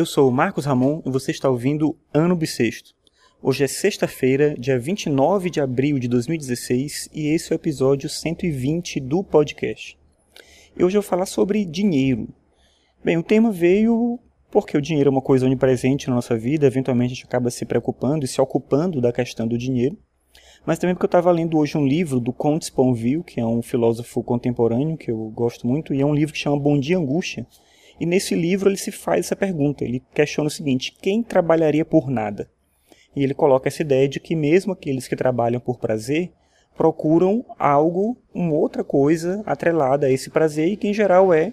Eu sou o Marcos Ramon e você está ouvindo Ano Bissexto. Hoje é sexta-feira, dia 29 de abril de 2016 e esse é o episódio 120 do podcast. E hoje eu vou falar sobre dinheiro. Bem, o tema veio porque o dinheiro é uma coisa onipresente na nossa vida, eventualmente a gente acaba se preocupando e se ocupando da questão do dinheiro. Mas também porque eu estava lendo hoje um livro do Comte Sponville, que é um filósofo contemporâneo que eu gosto muito, e é um livro que chama Bom Dia Angústia. E nesse livro ele se faz essa pergunta, ele questiona o seguinte: quem trabalharia por nada? E ele coloca essa ideia de que mesmo aqueles que trabalham por prazer procuram algo, uma outra coisa atrelada a esse prazer e que em geral é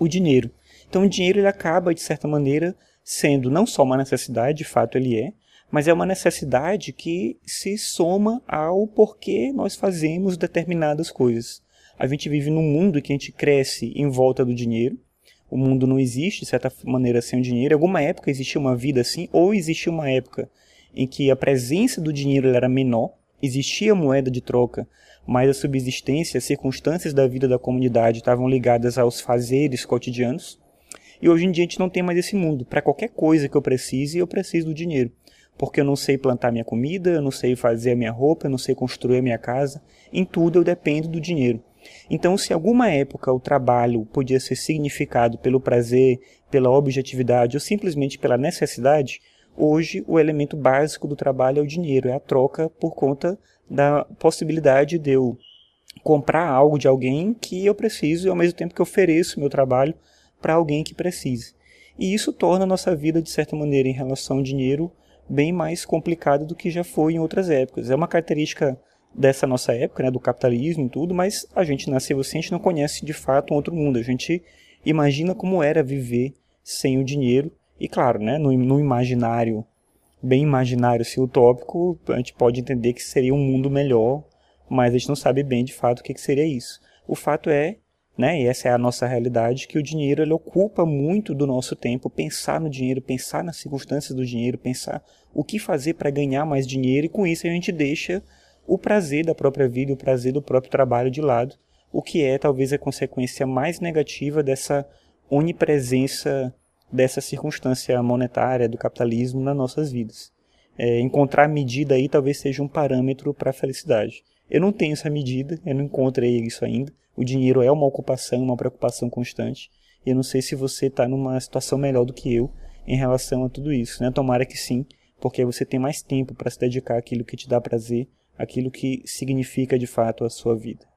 o dinheiro. Então o dinheiro ele acaba de certa maneira sendo não só uma necessidade, de fato ele é, mas é uma necessidade que se soma ao porquê nós fazemos determinadas coisas. A gente vive num mundo que a gente cresce em volta do dinheiro, o mundo não existe, de certa maneira, sem o dinheiro. Em alguma época existia uma vida assim, ou existia uma época em que a presença do dinheiro era menor, existia moeda de troca, mas a subsistência, as circunstâncias da vida da comunidade estavam ligadas aos fazeres cotidianos. E hoje em dia a gente não tem mais esse mundo. Para qualquer coisa que eu precise, eu preciso do dinheiro. Porque eu não sei plantar minha comida, eu não sei fazer a minha roupa, eu não sei construir a minha casa. Em tudo eu dependo do dinheiro. Então, se alguma época o trabalho podia ser significado pelo prazer, pela objetividade ou simplesmente pela necessidade, hoje o elemento básico do trabalho é o dinheiro, é a troca por conta da possibilidade de eu comprar algo de alguém que eu preciso e ao mesmo tempo que ofereço meu trabalho para alguém que precise. E isso torna a nossa vida, de certa maneira, em relação ao dinheiro, bem mais complicada do que já foi em outras épocas. É uma característica dessa nossa época, né, do capitalismo e tudo, mas a gente nasceu assim, a gente não conhece de fato um outro mundo. A gente imagina como era viver sem o dinheiro e claro, né, no, no imaginário, bem imaginário, se utópico, a gente pode entender que seria um mundo melhor, mas a gente não sabe bem de fato o que, que seria isso. O fato é, né, e essa é a nossa realidade, que o dinheiro ele ocupa muito do nosso tempo, pensar no dinheiro, pensar nas circunstâncias do dinheiro, pensar o que fazer para ganhar mais dinheiro e com isso a gente deixa o prazer da própria vida, o prazer do próprio trabalho de lado, o que é talvez a consequência mais negativa dessa onipresença dessa circunstância monetária do capitalismo nas nossas vidas. É, encontrar medida aí talvez seja um parâmetro para a felicidade. Eu não tenho essa medida, eu não encontrei isso ainda. O dinheiro é uma ocupação, uma preocupação constante. E eu não sei se você está numa situação melhor do que eu em relação a tudo isso. Né? Tomara que sim, porque você tem mais tempo para se dedicar àquilo que te dá prazer aquilo que significa de fato a sua vida.